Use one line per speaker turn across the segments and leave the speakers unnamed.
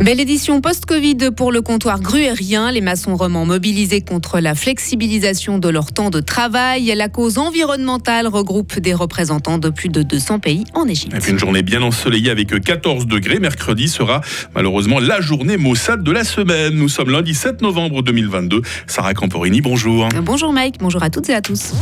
Belle édition post-Covid pour le comptoir gruérien. Les maçons romans mobilisés contre la flexibilisation de leur temps de travail. La cause environnementale regroupe des représentants de plus de 200 pays en Égypte.
une journée bien ensoleillée avec 14 degrés. Mercredi sera malheureusement la journée maussade de la semaine. Nous sommes lundi 7 novembre 2022. Sarah Camporini, bonjour.
Bonjour Mike, bonjour à toutes et à tous.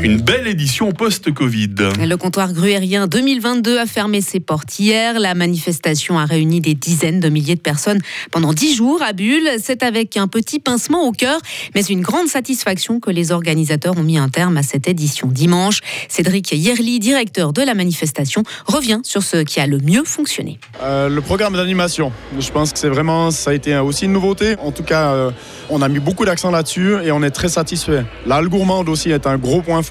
Une belle édition post-Covid.
Le comptoir gruérien 2022 a fermé ses portes hier. La manifestation a réuni des dizaines de milliers de personnes pendant dix jours à Bulle. C'est avec un petit pincement au cœur, mais une grande satisfaction que les organisateurs ont mis un terme à cette édition dimanche. Cédric Yerli, directeur de la manifestation, revient sur ce qui a le mieux fonctionné.
Euh, le programme d'animation, je pense que c'est vraiment, ça a été aussi une nouveauté. En tout cas, euh, on a mis beaucoup d'accent là-dessus et on est très satisfait. L'Al gourmande aussi est un gros point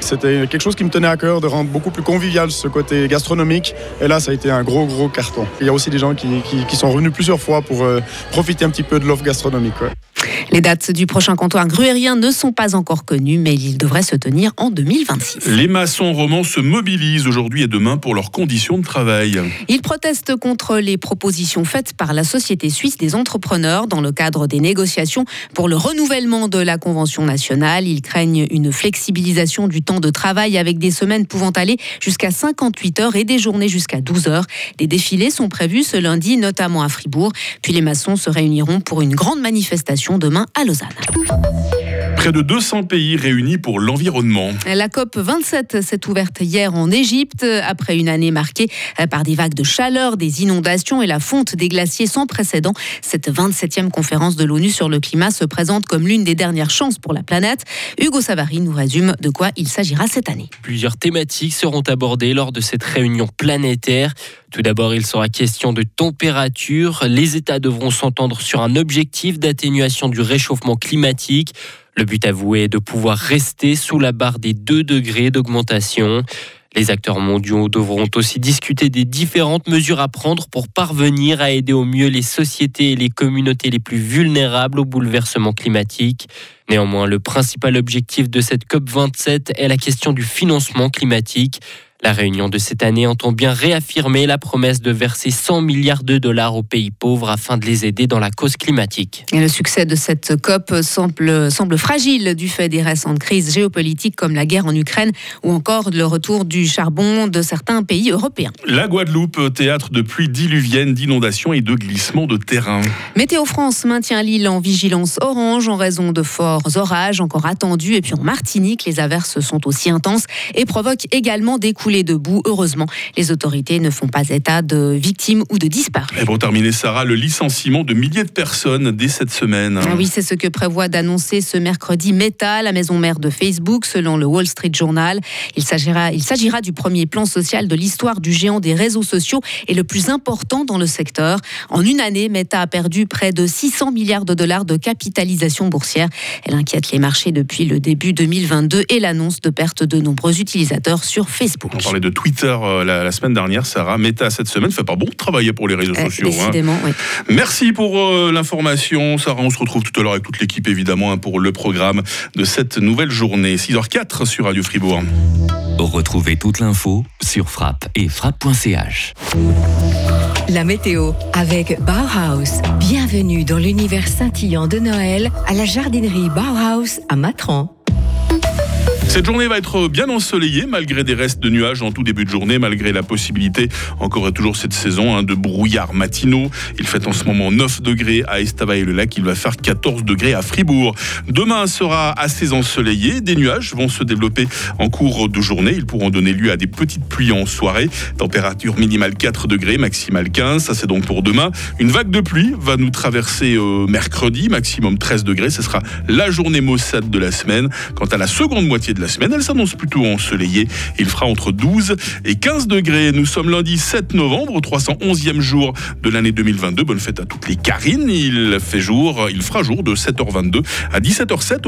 C'était quelque chose qui me tenait à cœur de rendre beaucoup plus convivial ce côté gastronomique. Et là, ça a été un gros, gros carton. Il y a aussi des gens qui, sont revenus plusieurs fois pour euh, profiter un petit peu de l'offre gastronomique.
Les dates du prochain comptoir gruérien ne sont pas encore connues, mais il devrait se tenir en 2026.
Les maçons romans se mobilisent aujourd'hui et demain pour leurs conditions de travail.
Ils protestent contre les propositions faites par la Société suisse des entrepreneurs dans le cadre des négociations pour le renouvellement de la Convention nationale. Ils craignent une flexibilisation du temps de travail avec des semaines pouvant aller jusqu'à 58 heures et des journées jusqu'à 12 heures. Des défilés sont prévus ce lundi, notamment à Fribourg. Puis les maçons se réuniront pour une grande manifestation demain à Lausanne.
Près de 200 pays réunis pour l'environnement.
La COP 27 s'est ouverte hier en Égypte après une année marquée par des vagues de chaleur, des inondations et la fonte des glaciers sans précédent. Cette 27e conférence de l'ONU sur le climat se présente comme l'une des dernières chances pour la planète. Hugo Savary nous résume de quoi il s'agira cette année.
Plusieurs thématiques seront abordées lors de cette réunion planétaire. Tout d'abord, il sera question de température. Les États devront s'entendre sur un objectif d'atténuation du réchauffement climatique. Le but avoué est de pouvoir rester sous la barre des 2 degrés d'augmentation. Les acteurs mondiaux devront aussi discuter des différentes mesures à prendre pour parvenir à aider au mieux les sociétés et les communautés les plus vulnérables au bouleversement climatique. Néanmoins, le principal objectif de cette COP27 est la question du financement climatique. La réunion de cette année entend bien réaffirmer la promesse de verser 100 milliards de dollars aux pays pauvres afin de les aider dans la cause climatique.
Et le succès de cette COP semble, semble fragile du fait des récentes crises géopolitiques comme la guerre en Ukraine ou encore le retour du charbon de certains pays européens.
La Guadeloupe, théâtre de pluies diluviennes, d'inondations et de glissements de terrain.
Météo France maintient l'île en vigilance orange en raison de forts orages encore attendus. Et puis en Martinique, les averses sont aussi intenses et provoquent également des coulées debout. Heureusement, les autorités ne font pas état de victimes ou de disparus.
Et pour terminer, Sarah, le licenciement de milliers de personnes dès cette semaine.
Ah oui, c'est ce que prévoit d'annoncer ce mercredi Meta, la maison mère de Facebook, selon le Wall Street Journal. Il s'agira, il s'agira du premier plan social de l'histoire du géant des réseaux sociaux et le plus important dans le secteur. En une année, Meta a perdu près de 600 milliards de dollars de capitalisation boursière. Elle inquiète les marchés depuis le début 2022 et l'annonce de perte de nombreux utilisateurs sur Facebook
parlait de Twitter euh, la, semaine dernière, Sarah. Meta cette semaine fait pas bon travailler pour les réseaux eh, sociaux.
Hein. Oui.
Merci pour euh, l'information, Sarah. On se retrouve tout à l'heure avec toute l'équipe, évidemment, hein, pour le programme de cette nouvelle journée. 6h04 sur Radio Fribourg.
Retrouvez toute l'info sur frappe et frappe.ch.
La météo avec Bauhaus. Bienvenue dans l'univers scintillant de Noël à la jardinerie Bauhaus à Matran.
Cette journée va être bien ensoleillée malgré des restes de nuages en tout début de journée, malgré la possibilité, encore et toujours cette saison, hein, de brouillards matinaux. Il fait en ce moment 9 degrés à Estavayer-le-Lac, il va faire 14 degrés à Fribourg. Demain sera assez ensoleillé, des nuages vont se développer en cours de journée, ils pourront donner lieu à des petites pluies en soirée. Température minimale 4 degrés, maximale 15, ça c'est donc pour demain. Une vague de pluie va nous traverser euh, mercredi, maximum 13 degrés, ce sera la journée maussade de la semaine. Quant à la seconde moitié de la semaine. Elle s'annonce plutôt ensoleillée. Il fera entre 12 et 15 degrés. Nous sommes lundi 7 novembre, 311e jour de l'année 2022. Bonne fête à toutes les Karines. Il fait jour, il fera jour de 7h22 à 17h07.